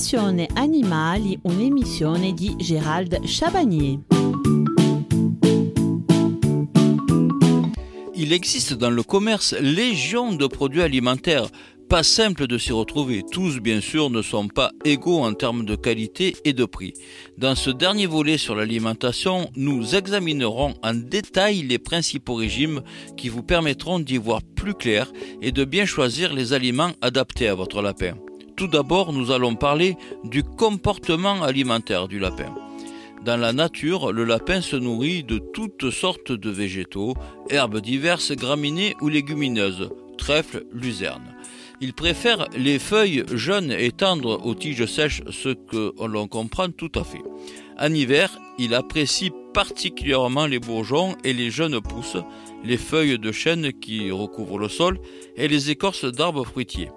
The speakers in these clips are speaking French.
Passione Animali, un'emissione di Gérald Chabagnier. Il existe dans le commerce légion de produits alimentaires pas simple de s'y retrouver. Tous, bien sûr, ne sont pas égaux en termes de qualité et de prix. Dans ce dernier volet sur l'alimentation, nous examinerons en détail les principaux régimes qui vous permettront d'y voir plus clair et de bien choisir les aliments adaptés à votre lapin. Tout d'abord, nous allons parler du comportement alimentaire du lapin. Dans la nature, le lapin se nourrit de toutes sortes de végétaux, herbes diverses, graminées ou légumineuses, trèfle, luzerne. Il préfère les feuilles jeunes et tendres aux tiges sèches, ce que l'on comprend tout à fait. En hiver, il apprécie particulièrement les bourgeons et les jeunes pousses, les feuilles de chêne qui recouvrent le sol et les écorces d'arbres fruitiers.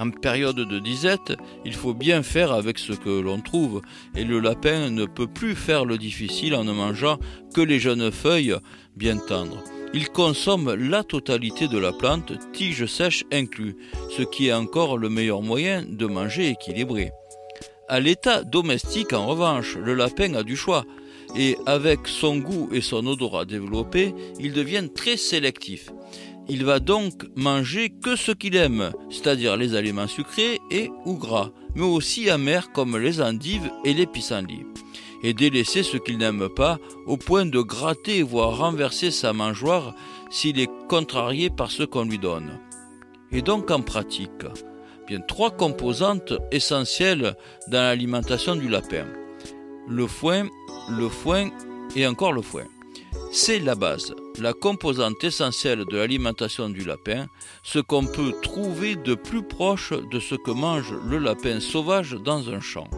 En période de disette, il faut bien faire avec ce que l'on trouve, et le lapin ne peut plus faire le difficile en ne mangeant que les jeunes feuilles bien tendres. Il consomme la totalité de la plante, tiges sèches inclus, ce qui est encore le meilleur moyen de manger équilibré. À l'état domestique, en revanche, le lapin a du choix, et avec son goût et son odorat développé, il devient très sélectif. Il va donc manger que ce qu'il aime, c'est-à-dire les aliments sucrés et ou gras, mais aussi amers comme les endives et les pissenlits et délaisser ce qu'il n'aime pas au point de gratter voire renverser sa mangeoire s'il est contrarié par ce qu'on lui donne. Et donc en pratique, bien trois composantes essentielles dans l'alimentation du lapin. Le foin, le foin et encore le foin. C'est la base, la composante essentielle de l'alimentation du lapin, ce qu'on peut trouver de plus proche de ce que mange le lapin sauvage dans un champ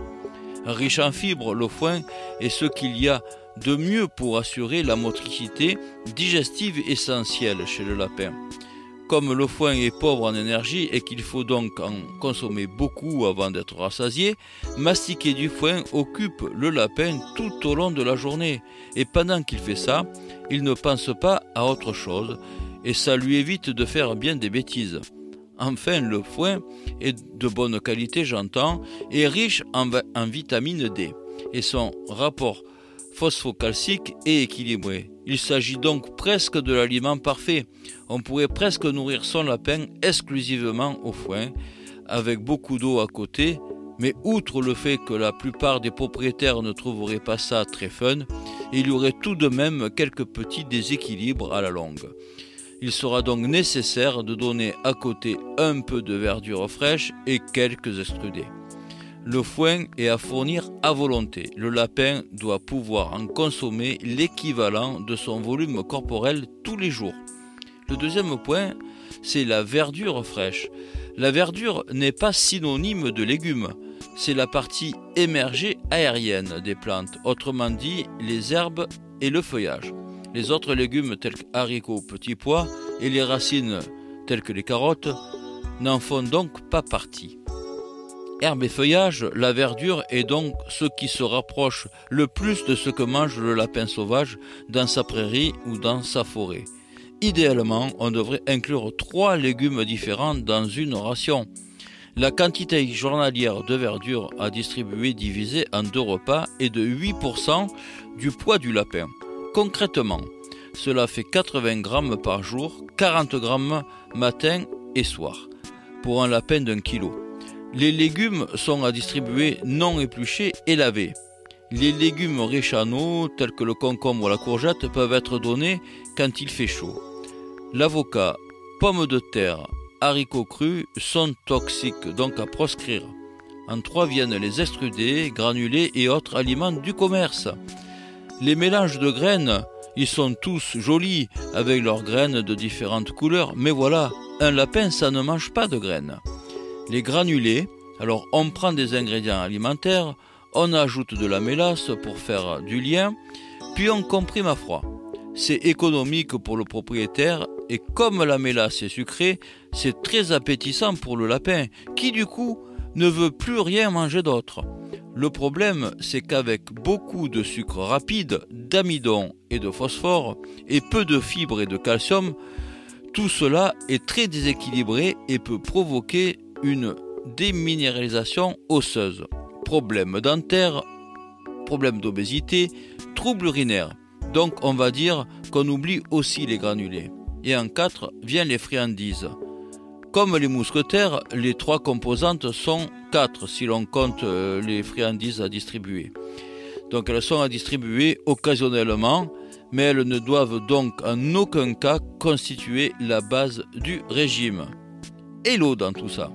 riche en fibres, le foin est ce qu'il y a de mieux pour assurer la motricité digestive essentielle chez le lapin. Comme le foin est pauvre en énergie et qu'il faut donc en consommer beaucoup avant d'être rassasié, mastiquer du foin occupe le lapin tout au long de la journée. Et pendant qu'il fait ça, il ne pense pas à autre chose et ça lui évite de faire bien des bêtises. Enfin, le foin est de bonne qualité, j'entends, et riche en, vitamine D. Et son rapport phosphocalcique est équilibré. Il s'agit donc presque de l'aliment parfait. On pourrait presque nourrir son lapin exclusivement au foin, avec beaucoup d'eau à côté, mais outre le fait que la plupart des propriétaires ne trouveraient pas ça très fun, il y aurait tout de même quelques petits déséquilibres à la longue. Il sera donc nécessaire de donner à côté un peu de verdure fraîche et quelques extrudés. Le foin est à fournir à volonté. Le lapin doit pouvoir en consommer l'équivalent de son volume corporel tous les jours. Le deuxième point, c'est la verdure fraîche. La verdure n'est pas synonyme de légumes, c'est la partie émergée aérienne des plantes, autrement dit les herbes et le feuillage. Les autres légumes tels que haricots, petits pois et les racines telles que les carottes n'en font donc pas partie. Herbe et feuillage, la verdure est donc ce qui se rapproche le plus de ce que mange le lapin sauvage dans sa prairie ou dans sa forêt. Idéalement, on devrait inclure trois légumes différents dans une ration. La quantité journalière de verdure à distribuer divisée en deux repas est de 8% du poids du lapin. Concrètement, cela fait 80 grammes par jour, 40 grammes matin et soir, pour un lapin d'un kilo. Les légumes sont à distribuer non épluchés et lavés. Les légumes riches en eau, tels que le concombre ou la courgette, peuvent être donnés quand il fait chaud. L'avocat, pommes de terre, haricots crus sont toxiques, donc à proscrire. En trois viennent les extrudés, granulés et autres aliments du commerce. Les mélanges de graines, ils sont tous jolis avec leurs graines de différentes couleurs, mais voilà, un lapin ça ne mange pas de graines. Les granulés, alors on prend des ingrédients alimentaires, on ajoute de la mélasse pour faire du lien, puis on comprime à froid. C'est économique pour le propriétaire et comme la mélasse est sucrée, c'est très appétissant pour le lapin qui du coup ne veut plus rien manger d'autre. Le problème, c'est qu'avec beaucoup de sucre rapide, d'amidon et de phosphore, et peu de fibres et de calcium, tout cela est très déséquilibré et peut provoquer une déminéralisation osseuse. problèmes dentaires, problèmes d'obésité, troubles urinaires. Donc on va dire qu'on oublie aussi les granulés. Et en 4 vient les friandises. Comme les mousquetaires, les trois composantes sont 4 si l'on compte euh, les friandises à distribuer. Donc elles sont à distribuer occasionnellement, mais elles ne doivent donc en aucun cas constituer la base du régime. Et l'eau dans tout ça.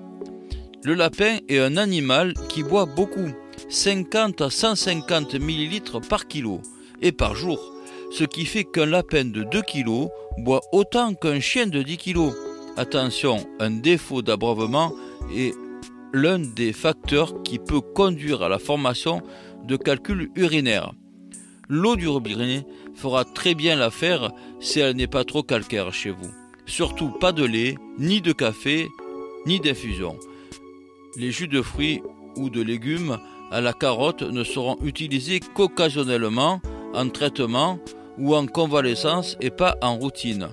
Le lapin est un animal qui boit beaucoup, 50 à 150 ml par kilo et par jour, ce qui fait qu'un lapin de 2 kg boit autant qu'un chien de 10 kg. Attention, un défaut d'abreuvement est l'un des facteurs qui peut conduire à la formation de calculs urinaires. L'eau du robinet fera très bien l'affaire si elle n'est pas trop calcaire chez vous. Surtout pas de lait, ni de café, ni d'infusion. Les jus de fruits ou de légumes à la carotte ne seront utilisés qu'occasionnellement en traitement ou en convalescence et pas en routine.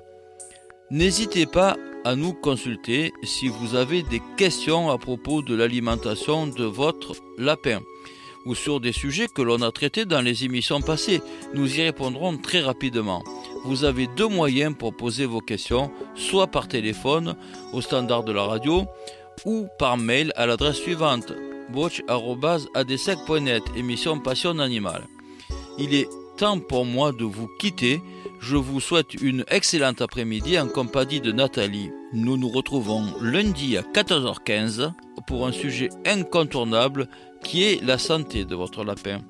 N'hésitez pas à nous consulter si vous avez des questions à propos de l'alimentation de votre lapin ou sur des sujets que l'on a traités dans les émissions passées. Nous y répondrons très rapidement. Vous avez deux moyens pour poser vos questions, soit par téléphone au standard de la radio ou par mail à l'adresse suivante watch.adsec.net émission Passion Animale. Il est temps pour moi de vous quitter. Je vous souhaite une excellente après-midi en compagnie de Nathalie. Nous nous retrouvons lundi à 14h15 pour un sujet incontournable qui est la santé de votre lapin.